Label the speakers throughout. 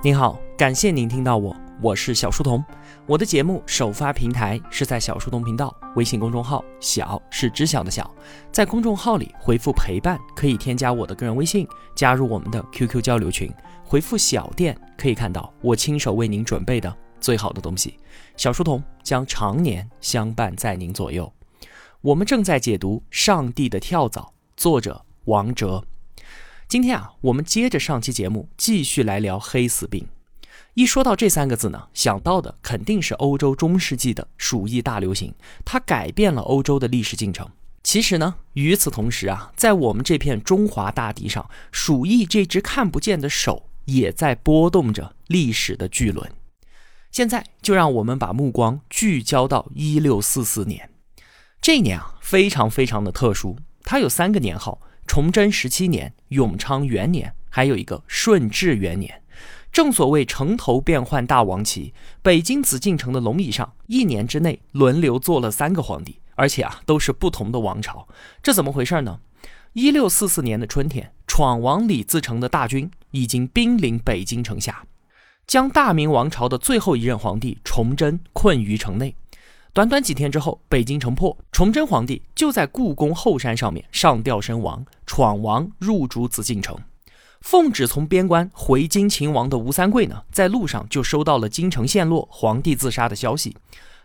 Speaker 1: 您好，感谢您听到我，我是小书童。我的节目首发平台是在小书童频道微信公众号，小是知晓的小，在公众号里回复陪伴，可以添加我的个人微信，加入我们的 QQ 交流群。回复小店可以看到我亲手为您准备的最好的东西。小书童将常年相伴在您左右。我们正在解读《上帝的跳蚤》，作者王哲。今天啊，我们接着上期节目继续来聊黑死病。一说到这三个字呢，想到的肯定是欧洲中世纪的鼠疫大流行，它改变了欧洲的历史进程。其实呢，与此同时啊，在我们这片中华大地上，鼠疫这只看不见的手也在拨动着历史的巨轮。现在就让我们把目光聚焦到一六四四年，这一年啊，非常非常的特殊，它有三个年号。崇祯十七年、永昌元年，还有一个顺治元年。正所谓城头变换大王旗，北京紫禁城的龙椅上，一年之内轮流坐了三个皇帝，而且啊都是不同的王朝。这怎么回事呢？一六四四年的春天，闯王李自成的大军已经兵临北京城下，将大明王朝的最后一任皇帝崇祯困于城内。短短几天之后，北京城破，崇祯皇帝就在故宫后山上面上吊身亡，闯王入主紫禁城。奉旨从边关回京勤王的吴三桂呢，在路上就收到了京城陷落、皇帝自杀的消息。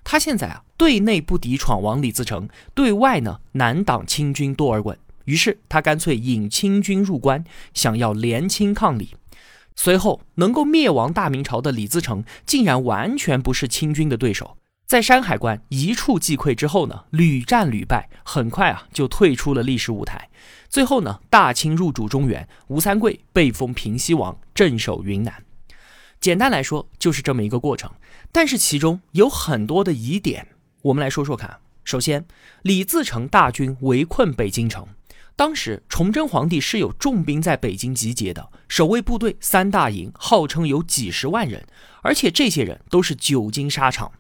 Speaker 1: 他现在啊，对内不敌闯王李自成，对外呢难挡清军多尔衮，于是他干脆引清军入关，想要联清抗李。随后能够灭亡大明朝的李自成，竟然完全不是清军的对手。在山海关一触即溃之后呢，屡战屡败，很快啊就退出了历史舞台。最后呢，大清入主中原，吴三桂被封平西王，镇守云南。简单来说就是这么一个过程，但是其中有很多的疑点，我们来说说看。首先，李自成大军围困北京城，当时崇祯皇帝是有重兵在北京集结的，守卫部队三大营，号称有几十万人，而且这些人都是久经沙场。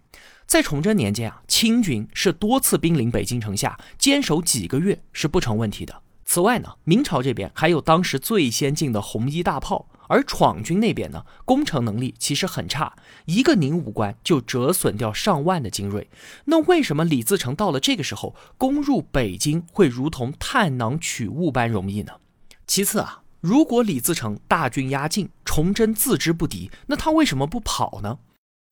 Speaker 1: 在崇祯年间啊，清军是多次兵临北京城下，坚守几个月是不成问题的。此外呢，明朝这边还有当时最先进的红衣大炮，而闯军那边呢，攻城能力其实很差，一个宁武关就折损掉上万的精锐。那为什么李自成到了这个时候攻入北京会如同探囊取物般容易呢？其次啊，如果李自成大军压境，崇祯自知不敌，那他为什么不跑呢？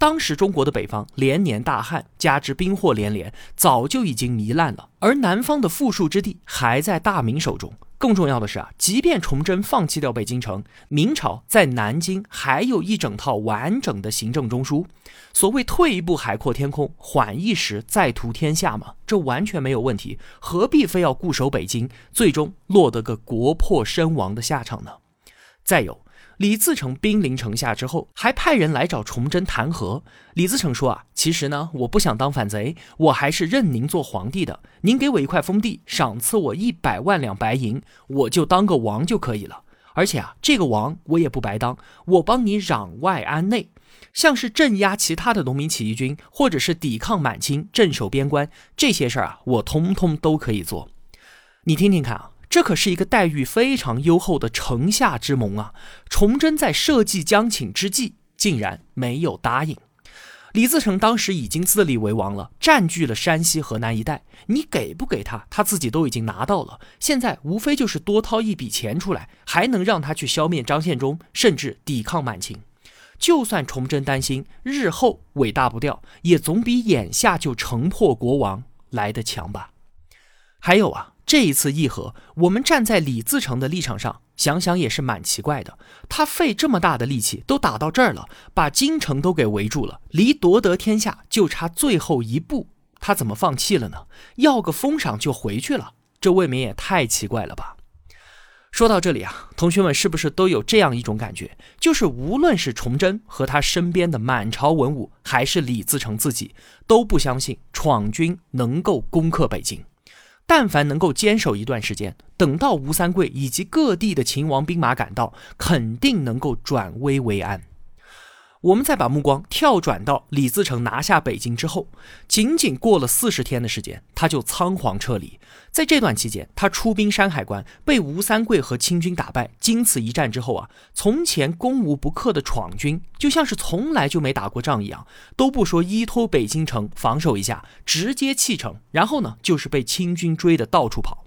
Speaker 1: 当时中国的北方连年大旱，加之兵祸连连，早就已经糜烂了。而南方的富庶之地还在大明手中。更重要的是啊，即便崇祯放弃掉北京城，明朝在南京还有一整套完整的行政中枢。所谓退一步海阔天空，缓一时再图天下嘛，这完全没有问题。何必非要固守北京，最终落得个国破身亡的下场呢？再有。李自成兵临城下之后，还派人来找崇祯谈和。李自成说：“啊，其实呢，我不想当反贼，我还是认您做皇帝的。您给我一块封地，赏赐我一百万两白银，我就当个王就可以了。而且啊，这个王我也不白当，我帮你攘外安内，像是镇压其他的农民起义军，或者是抵抗满清、镇守边关这些事儿啊，我通通都可以做。你听听看啊。”这可是一个待遇非常优厚的城下之盟啊！崇祯在社稷将请之际，竟然没有答应。李自成当时已经自立为王了，占据了山西、河南一带，你给不给他，他自己都已经拿到了。现在无非就是多掏一笔钱出来，还能让他去消灭张献忠，甚至抵抗满清。就算崇祯担心日后尾大不掉，也总比眼下就城破国亡来得强吧？还有啊。这一次议和，我们站在李自成的立场上想想也是蛮奇怪的。他费这么大的力气都打到这儿了，把京城都给围住了，离夺得天下就差最后一步，他怎么放弃了呢？要个封赏就回去了，这未免也太奇怪了吧？说到这里啊，同学们是不是都有这样一种感觉？就是无论是崇祯和他身边的满朝文武，还是李自成自己，都不相信闯军能够攻克北京。但凡能够坚守一段时间，等到吴三桂以及各地的秦王兵马赶到，肯定能够转危为安。我们再把目光跳转到李自成拿下北京之后，仅仅过了四十天的时间，他就仓皇撤离。在这段期间，他出兵山海关，被吴三桂和清军打败。经此一战之后啊，从前攻无不克的闯军，就像是从来就没打过仗一样，都不说依托北京城防守一下，直接弃城，然后呢，就是被清军追的到处跑。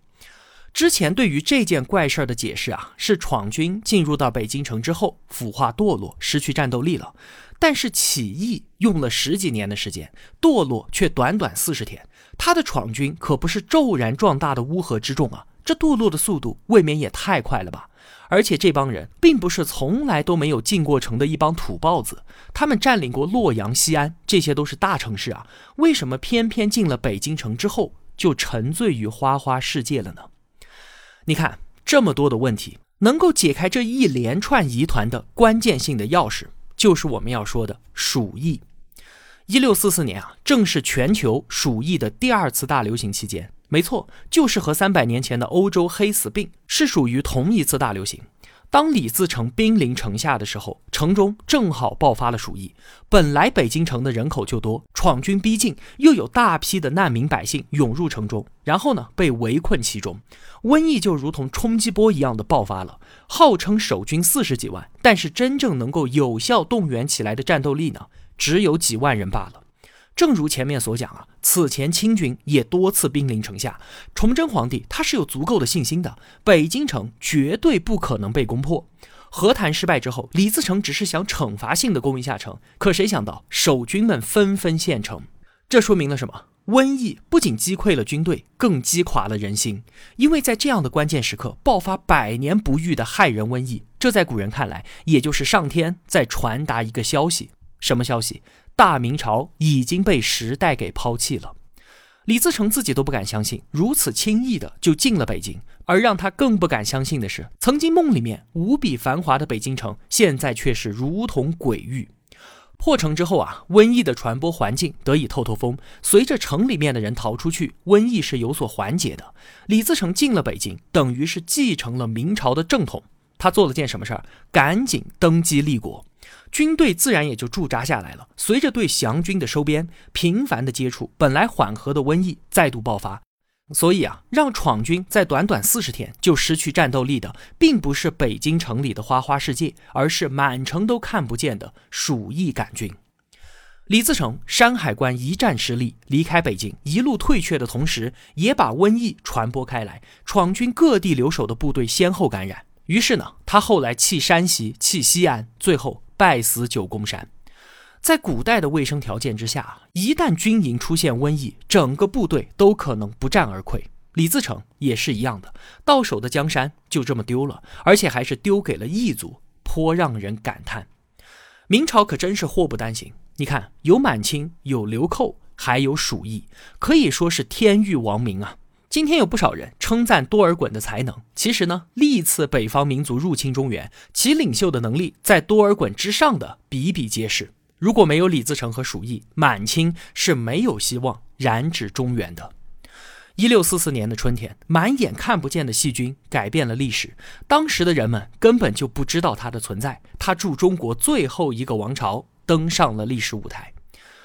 Speaker 1: 之前对于这件怪事儿的解释啊，是闯军进入到北京城之后腐化堕落，失去战斗力了。但是起义用了十几年的时间，堕落却短短四十天，他的闯军可不是骤然壮大的乌合之众啊，这堕落的速度未免也太快了吧？而且这帮人并不是从来都没有进过城的一帮土包子，他们占领过洛阳、西安，这些都是大城市啊，为什么偏偏进了北京城之后就沉醉于花花世界了呢？你看这么多的问题，能够解开这一连串疑团的关键性的钥匙，就是我们要说的鼠疫。一六四四年啊，正是全球鼠疫的第二次大流行期间。没错，就是和三百年前的欧洲黑死病是属于同一次大流行。当李自成兵临城下的时候，城中正好爆发了鼠疫。本来北京城的人口就多，闯军逼近，又有大批的难民百姓涌入城中，然后呢被围困其中，瘟疫就如同冲击波一样的爆发了。号称守军四十几万，但是真正能够有效动员起来的战斗力呢，只有几万人罢了。正如前面所讲啊，此前清军也多次兵临城下，崇祯皇帝他是有足够的信心的，北京城绝对不可能被攻破。和谈失败之后，李自成只是想惩罚性的攻一下城，可谁想到守军们纷纷献城，这说明了什么？瘟疫不仅击溃了军队，更击垮了人心。因为在这样的关键时刻爆发百年不遇的害人瘟疫，这在古人看来，也就是上天在传达一个消息，什么消息？大明朝已经被时代给抛弃了，李自成自己都不敢相信，如此轻易的就进了北京。而让他更不敢相信的是，曾经梦里面无比繁华的北京城，现在却是如同鬼域。破城之后啊，瘟疫的传播环境得以透透风，随着城里面的人逃出去，瘟疫是有所缓解的。李自成进了北京，等于是继承了明朝的正统。他做了件什么事儿？赶紧登基立国。军队自然也就驻扎下来了。随着对降军的收编，频繁的接触，本来缓和的瘟疫再度爆发。所以啊，让闯军在短短四十天就失去战斗力的，并不是北京城里的花花世界，而是满城都看不见的鼠疫杆菌。李自成山海关一战失利，离开北京，一路退却的同时，也把瘟疫传播开来，闯军各地留守的部队先后感染。于是呢，他后来弃山西，弃西安，最后。败死九宫山，在古代的卫生条件之下，一旦军营出现瘟疫，整个部队都可能不战而溃。李自成也是一样的，到手的江山就这么丢了，而且还是丢给了异族，颇让人感叹。明朝可真是祸不单行，你看，有满清，有流寇，还有鼠疫，可以说是天欲亡明啊。今天有不少人称赞多尔衮的才能，其实呢，历次北方民族入侵中原，其领袖的能力在多尔衮之上的比比皆是。如果没有李自成和鼠疫，满清是没有希望染指中原的。一六四四年的春天，满眼看不见的细菌改变了历史，当时的人们根本就不知道它的存在。它助中国最后一个王朝登上了历史舞台。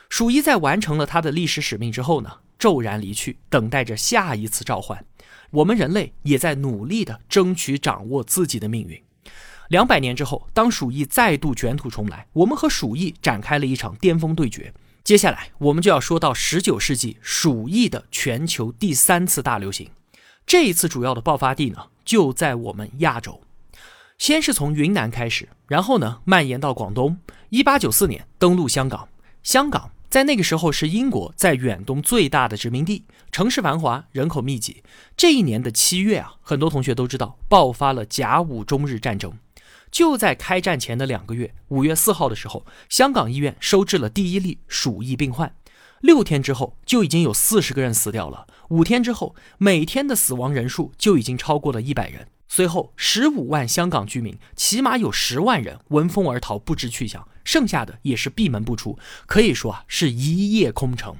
Speaker 1: 鼠疫在完成了他的历史使命之后呢？骤然离去，等待着下一次召唤。我们人类也在努力的争取掌握自己的命运。两百年之后，当鼠疫再度卷土重来，我们和鼠疫展开了一场巅峰对决。接下来，我们就要说到十九世纪鼠疫的全球第三次大流行。这一次主要的爆发地呢，就在我们亚洲。先是从云南开始，然后呢，蔓延到广东。一八九四年登陆香港，香港。在那个时候，是英国在远东最大的殖民地，城市繁华，人口密集。这一年的七月啊，很多同学都知道，爆发了甲午中日战争。就在开战前的两个月，五月四号的时候，香港医院收治了第一例鼠疫病患。六天之后，就已经有四十个人死掉了。五天之后，每天的死亡人数就已经超过了一百人。随后，十五万香港居民，起码有十万人闻风而逃，不知去向。剩下的也是闭门不出，可以说啊是一夜空城。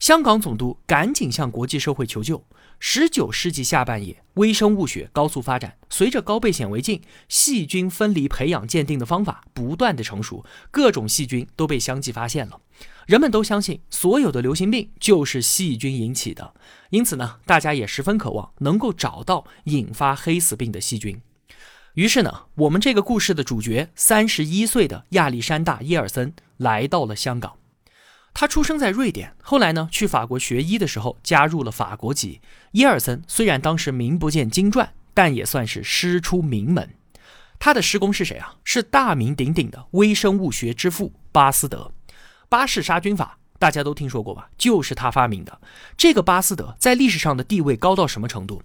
Speaker 1: 香港总督赶紧向国际社会求救。十九世纪下半叶，微生物学高速发展，随着高倍显微镜、细菌分离培养鉴定的方法不断的成熟，各种细菌都被相继发现了。人们都相信所有的流行病就是细菌引起的，因此呢，大家也十分渴望能够找到引发黑死病的细菌。于是呢，我们这个故事的主角，三十一岁的亚历山大·耶尔森来到了香港。他出生在瑞典，后来呢去法国学医的时候加入了法国籍。耶尔森虽然当时名不见经传，但也算是师出名门。他的师公是谁啊？是大名鼎鼎的微生物学之父巴斯德。巴氏杀菌法大家都听说过吧？就是他发明的。这个巴斯德在历史上的地位高到什么程度？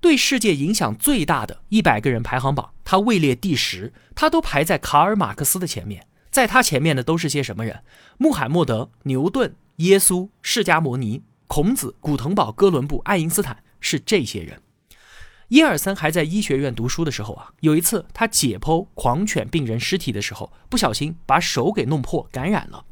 Speaker 1: 对世界影响最大的一百个人排行榜，他位列第十，他都排在卡尔马克思的前面。在他前面的都是些什么人？穆罕默德、牛顿、耶稣、释迦牟尼、孔子、古腾堡、哥伦布、爱因斯坦是这些人。耶尔森还在医学院读书的时候啊，有一次他解剖狂犬病人尸体的时候，不小心把手给弄破，感染了。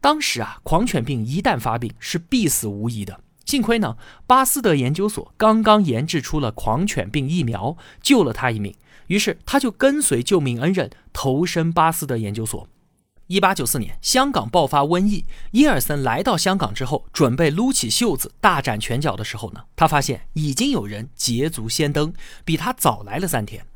Speaker 1: 当时啊，狂犬病一旦发病是必死无疑的。幸亏呢，巴斯德研究所刚刚研制出了狂犬病疫苗，救了他一命。于是他就跟随救命恩人投身巴斯德研究所。一八九四年，香港爆发瘟疫，耶尔森来到香港之后，准备撸起袖子大展拳脚的时候呢，他发现已经有人捷足先登，比他早来了三天。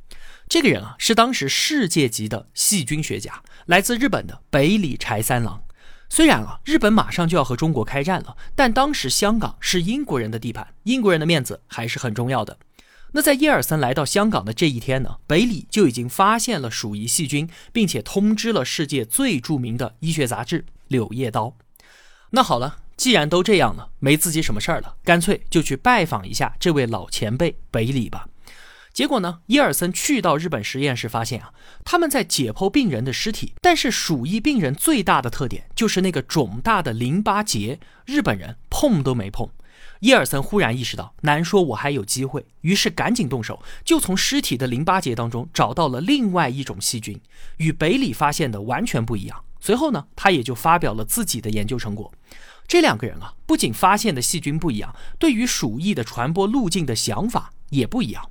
Speaker 1: 这个人啊，是当时世界级的细菌学家，来自日本的北里柴三郎。虽然啊，日本马上就要和中国开战了，但当时香港是英国人的地盘，英国人的面子还是很重要的。那在耶尔森来到香港的这一天呢，北里就已经发现了鼠疫细菌，并且通知了世界最著名的医学杂志《柳叶刀》。那好了，既然都这样了，没自己什么事儿了，干脆就去拜访一下这位老前辈北里吧。结果呢，耶尔森去到日本实验室，发现啊，他们在解剖病人的尸体，但是鼠疫病人最大的特点就是那个肿大的淋巴结，日本人碰都没碰。耶尔森忽然意识到，难说我还有机会，于是赶紧动手，就从尸体的淋巴结当中找到了另外一种细菌，与北里发现的完全不一样。随后呢，他也就发表了自己的研究成果。这两个人啊，不仅发现的细菌不一样，对于鼠疫的传播路径的想法也不一样。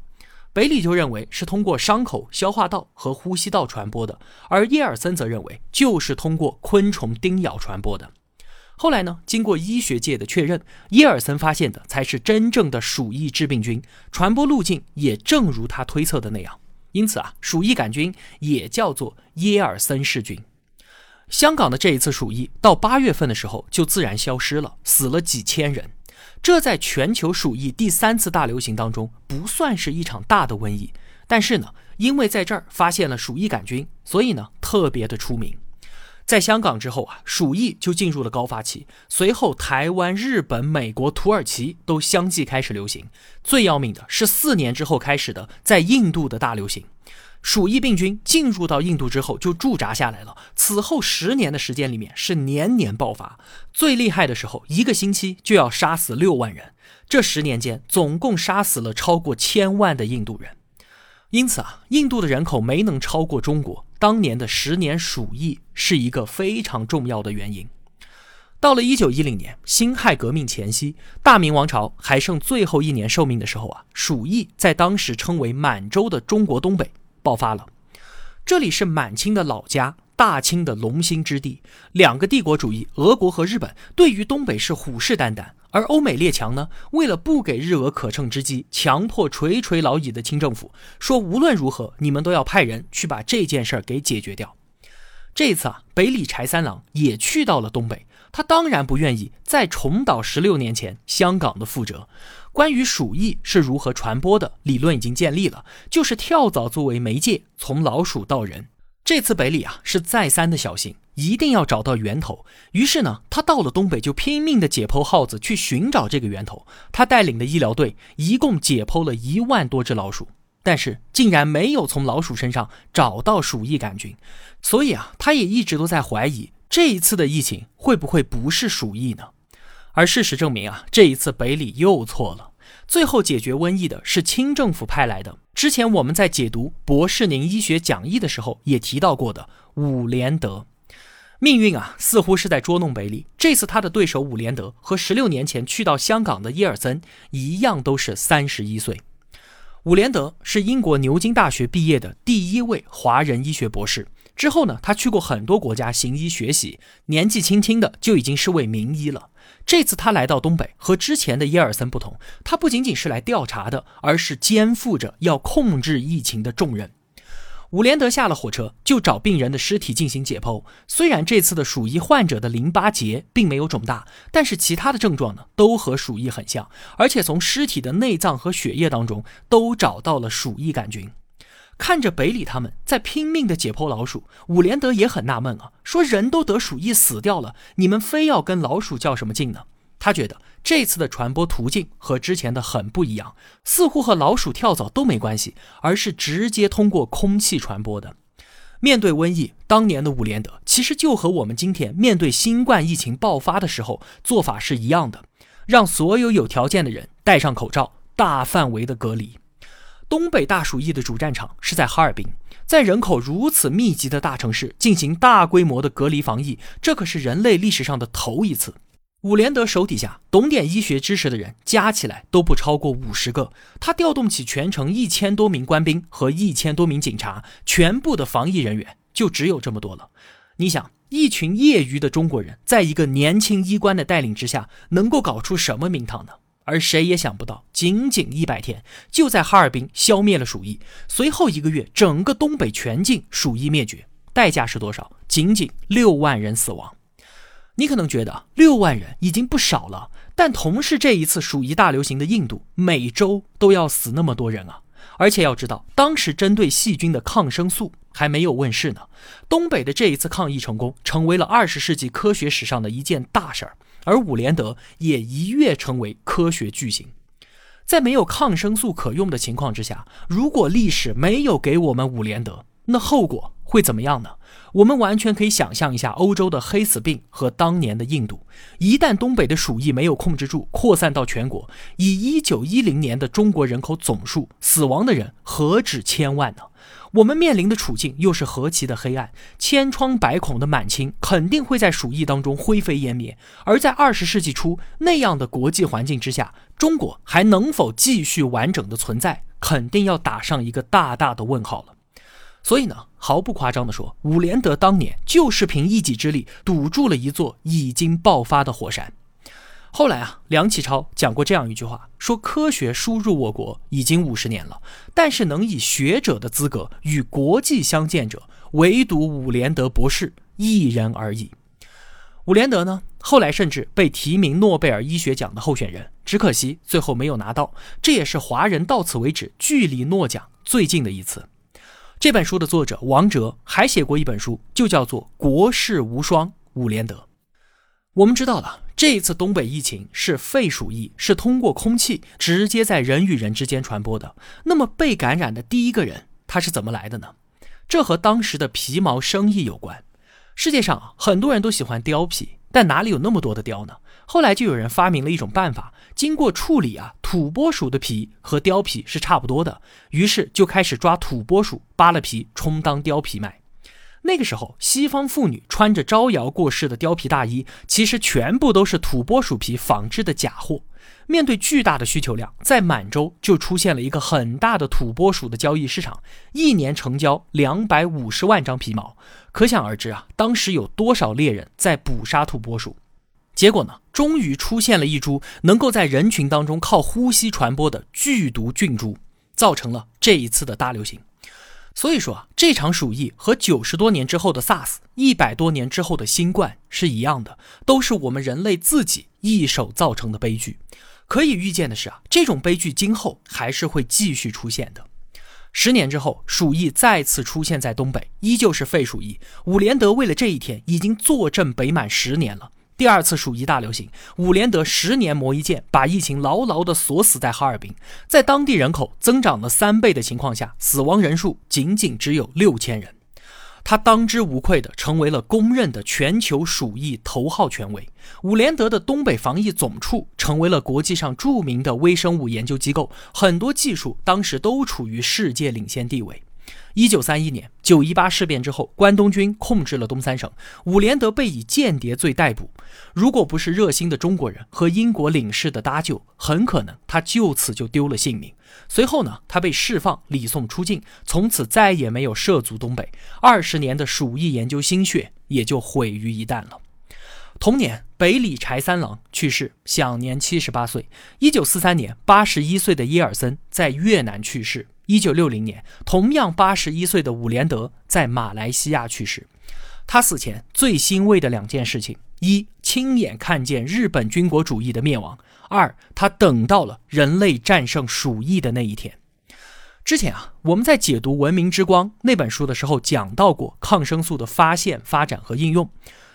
Speaker 1: 北里就认为是通过伤口、消化道和呼吸道传播的，而耶尔森则认为就是通过昆虫叮咬传播的。后来呢？经过医学界的确认，耶尔森发现的才是真正的鼠疫致病菌，传播路径也正如他推测的那样。因此啊，鼠疫杆菌也叫做耶尔森氏菌。香港的这一次鼠疫到八月份的时候就自然消失了，死了几千人。这在全球鼠疫第三次大流行当中不算是一场大的瘟疫，但是呢，因为在这儿发现了鼠疫杆菌，所以呢特别的出名。在香港之后啊，鼠疫就进入了高发期。随后，台湾、日本、美国、土耳其都相继开始流行。最要命的是，四年之后开始的在印度的大流行。鼠疫病菌进入到印度之后就驻扎下来了。此后十年的时间里面是年年爆发，最厉害的时候一个星期就要杀死六万人。这十年间总共杀死了超过千万的印度人。因此啊，印度的人口没能超过中国。当年的十年鼠疫是一个非常重要的原因。到了一九一零年辛亥革命前夕，大明王朝还剩最后一年寿命的时候啊，鼠疫在当时称为满洲的中国东北爆发了。这里是满清的老家。大清的龙兴之地，两个帝国主义，俄国和日本，对于东北是虎视眈眈。而欧美列强呢，为了不给日俄可乘之机，强迫垂垂老矣的清政府说，无论如何，你们都要派人去把这件事儿给解决掉。这次啊，北里柴三郎也去到了东北，他当然不愿意再重蹈十六年前香港的覆辙。关于鼠疫是如何传播的，理论已经建立了，就是跳蚤作为媒介，从老鼠到人。这次北里啊是再三的小心，一定要找到源头。于是呢，他到了东北就拼命的解剖耗子，去寻找这个源头。他带领的医疗队一共解剖了一万多只老鼠，但是竟然没有从老鼠身上找到鼠疫杆菌。所以啊，他也一直都在怀疑这一次的疫情会不会不是鼠疫呢？而事实证明啊，这一次北里又错了。最后解决瘟疫的是清政府派来的。之前我们在解读博士宁医学讲义的时候也提到过的伍连德。命运啊，似乎是在捉弄北里。这次他的对手伍连德和十六年前去到香港的耶尔森一样，都是三十一岁。伍连德是英国牛津大学毕业的第一位华人医学博士。之后呢，他去过很多国家行医学习，年纪轻轻的就已经是位名医了。这次他来到东北，和之前的耶尔森不同，他不仅仅是来调查的，而是肩负着要控制疫情的重任。伍连德下了火车就找病人的尸体进行解剖。虽然这次的鼠疫患者的淋巴结并没有肿大，但是其他的症状呢都和鼠疫很像，而且从尸体的内脏和血液当中都找到了鼠疫杆菌。看着北里他们在拼命的解剖老鼠，伍连德也很纳闷啊，说人都得鼠疫死掉了，你们非要跟老鼠较什么劲呢？他觉得这次的传播途径和之前的很不一样，似乎和老鼠跳蚤都没关系，而是直接通过空气传播的。面对瘟疫，当年的伍连德其实就和我们今天面对新冠疫情爆发的时候做法是一样的，让所有有条件的人戴上口罩，大范围的隔离。东北大鼠疫的主战场是在哈尔滨，在人口如此密集的大城市进行大规模的隔离防疫，这可是人类历史上的头一次。伍连德手底下懂点医学知识的人加起来都不超过五十个，他调动起全城一千多名官兵和一千多名警察，全部的防疫人员就只有这么多了。你想，一群业余的中国人，在一个年轻医官的带领之下，能够搞出什么名堂呢？而谁也想不到，仅仅一百天，就在哈尔滨消灭了鼠疫，随后一个月，整个东北全境鼠疫灭绝，代价是多少？仅仅六万人死亡。你可能觉得六万人已经不少了，但同是这一次鼠疫大流行的印度，每周都要死那么多人啊！而且要知道，当时针对细菌的抗生素还没有问世呢。东北的这一次抗疫成功，成为了二十世纪科学史上的一件大事儿，而伍连德也一跃成为科学巨星。在没有抗生素可用的情况之下，如果历史没有给我们伍连德，那后果会怎么样呢？我们完全可以想象一下欧洲的黑死病和当年的印度。一旦东北的鼠疫没有控制住，扩散到全国，以一九一零年的中国人口总数，死亡的人何止千万呢？我们面临的处境又是何其的黑暗，千疮百孔的满清肯定会在鼠疫当中灰飞烟灭。而在二十世纪初那样的国际环境之下，中国还能否继续完整的存在，肯定要打上一个大大的问号了。所以呢，毫不夸张地说，伍连德当年就是凭一己之力堵住了一座已经爆发的火山。后来啊，梁启超讲过这样一句话，说科学输入我国已经五十年了，但是能以学者的资格与国际相见者，唯独伍连德博士一人而已。伍连德呢，后来甚至被提名诺贝尔医学奖的候选人，只可惜最后没有拿到。这也是华人到此为止距离诺奖最近的一次。这本书的作者王哲还写过一本书，就叫做《国士无双伍连德》。我们知道了，这一次东北疫情是肺鼠疫，是通过空气直接在人与人之间传播的。那么被感染的第一个人他是怎么来的呢？这和当时的皮毛生意有关。世界上很多人都喜欢貂皮，但哪里有那么多的貂呢？后来就有人发明了一种办法。经过处理啊，土拨鼠的皮和貂皮是差不多的，于是就开始抓土拨鼠，扒了皮充当貂皮卖。那个时候，西方妇女穿着招摇过市的貂皮大衣，其实全部都是土拨鼠皮仿制的假货。面对巨大的需求量，在满洲就出现了一个很大的土拨鼠的交易市场，一年成交两百五十万张皮毛。可想而知啊，当时有多少猎人在捕杀土拨鼠。结果呢？终于出现了一株能够在人群当中靠呼吸传播的剧毒菌株，造成了这一次的大流行。所以说啊，这场鼠疫和九十多年之后的 SARS、一百多年之后的新冠是一样的，都是我们人类自己一手造成的悲剧。可以预见的是啊，这种悲剧今后还是会继续出现的。十年之后，鼠疫再次出现在东北，依旧是肺鼠疫。伍连德为了这一天已经坐镇北满十年了。第二次鼠疫大流行，伍连德十年磨一剑，把疫情牢牢地锁死在哈尔滨。在当地人口增长了三倍的情况下，死亡人数仅仅只有六千人。他当之无愧地成为了公认的全球鼠疫头号权威。伍连德的东北防疫总处成为了国际上著名的微生物研究机构，很多技术当时都处于世界领先地位。一九三一年九一八事变之后，关东军控制了东三省，伍连德被以间谍罪逮捕。如果不是热心的中国人和英国领事的搭救，很可能他就此就丢了性命。随后呢，他被释放，礼送出境，从此再也没有涉足东北。二十年的鼠疫研究心血也就毁于一旦了。同年，北里柴三郎去世，享年七十八岁。一九四三年，八十一岁的耶尔森在越南去世。一九六零年，同样八十一岁的伍连德在马来西亚去世。他死前最欣慰的两件事情：一，亲眼看见日本军国主义的灭亡；二，他等到了人类战胜鼠疫的那一天。之前啊，我们在解读《文明之光》那本书的时候，讲到过抗生素的发现、发展和应用。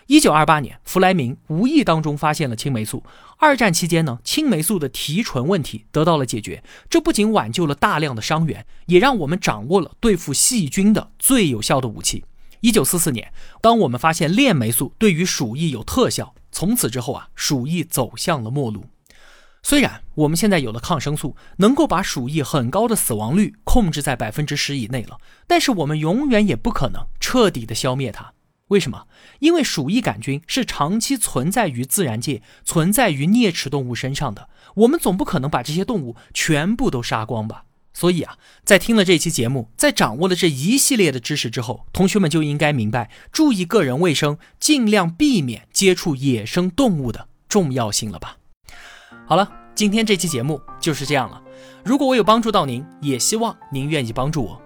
Speaker 1: 一九二八年，弗莱明无意当中发现了青霉素。二战期间呢，青霉素的提纯问题得到了解决，这不仅挽救了大量的伤员，也让我们掌握了对付细菌的最有效的武器。一九四四年，当我们发现链霉素对于鼠疫有特效，从此之后啊，鼠疫走向了末路。虽然我们现在有了抗生素，能够把鼠疫很高的死亡率控制在百分之十以内了，但是我们永远也不可能彻底的消灭它。为什么？因为鼠疫杆菌是长期存在于自然界、存在于啮齿动物身上的。我们总不可能把这些动物全部都杀光吧？所以啊，在听了这期节目，在掌握了这一系列的知识之后，同学们就应该明白注意个人卫生、尽量避免接触野生动物的重要性了吧？好了，今天这期节目就是这样了。如果我有帮助到您，也希望您愿意帮助我。